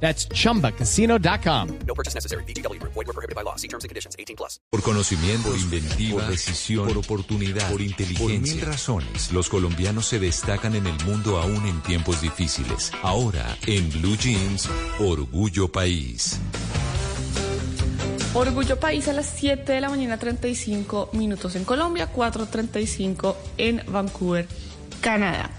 That's chumbacasino.com. No purchase necessary. BGW. Void were prohibited by law. See terms and conditions. 18 plus. Por conocimiento, por inventiva, por decisión, por oportunidad, por inteligencia. Por mil razones, los colombianos se destacan en el mundo aún en tiempos difíciles. Ahora, en Blue Jeans, Orgullo País. Orgullo País a las 7 de la mañana, 35 minutos en Colombia, 4.35 en Vancouver, Canadá.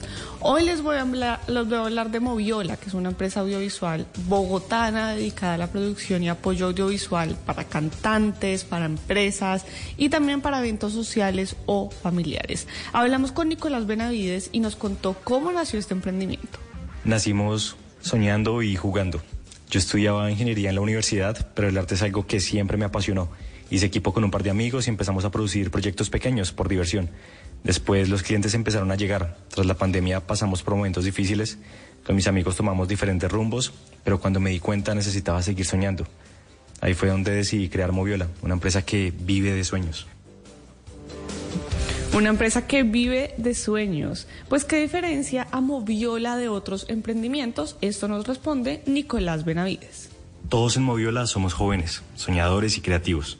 Hoy les voy, a hablar, de Moviola, que es una empresa audiovisual bogotana dedicada a la producción y apoyo audiovisual para cantantes, para empresas y también para eventos sociales o familiares. Hablamos con Nicolás Benavides y nos contó cómo nació este emprendimiento. Nacimos soñando y jugando. Yo estudiaba ingeniería en la universidad, pero el arte es algo que siempre me apasionó. Hice equipo con un par de amigos y empezamos a producir proyectos pequeños por diversión. Después los clientes empezaron a llegar. Tras la pandemia pasamos por momentos difíciles. Con mis amigos tomamos diferentes rumbos, pero cuando me di cuenta necesitaba seguir soñando. Ahí fue donde decidí crear Moviola, una empresa que vive de sueños. Una empresa que vive de sueños. Pues qué diferencia a Moviola de otros emprendimientos, esto nos responde Nicolás Benavides. Todos en Moviola somos jóvenes, soñadores y creativos.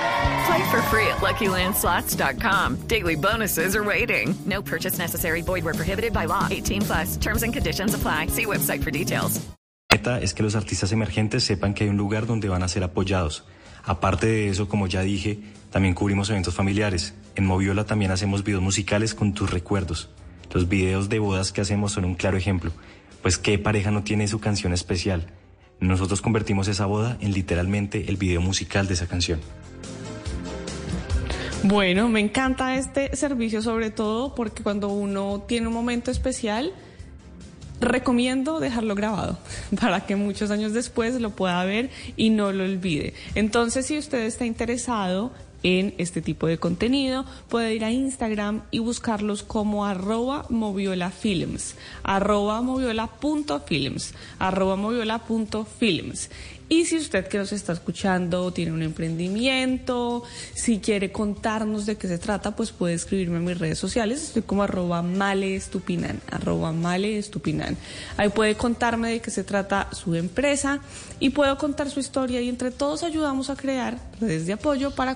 Play for free at LuckyLandSlots.com. Daily bonuses are waiting. No purchase necessary. Void where prohibited by law. 18 plus. Terms and conditions apply. See website for details. Meta es que los artistas emergentes sepan que hay un lugar donde van a ser apoyados. Aparte de eso, como ya dije, también cubrimos eventos familiares. En Moviola también hacemos videos musicales con tus recuerdos. Los videos de bodas que hacemos son un claro ejemplo. Pues qué pareja no tiene su canción especial. Nosotros convertimos esa boda en literalmente el video musical de esa canción. Bueno, me encanta este servicio sobre todo porque cuando uno tiene un momento especial, recomiendo dejarlo grabado para que muchos años después lo pueda ver y no lo olvide. Entonces, si usted está interesado en este tipo de contenido, puede ir a Instagram y buscarlos como arroba moviolafilms, arroba moviola.films, arroba moviola.films. Y si usted que nos está escuchando tiene un emprendimiento, si quiere contarnos de qué se trata, pues puede escribirme en mis redes sociales. Estoy como arroba maleestupinan, arroba maleestupinan. Ahí puede contarme de qué se trata su empresa y puedo contar su historia y entre todos ayudamos a crear redes de apoyo para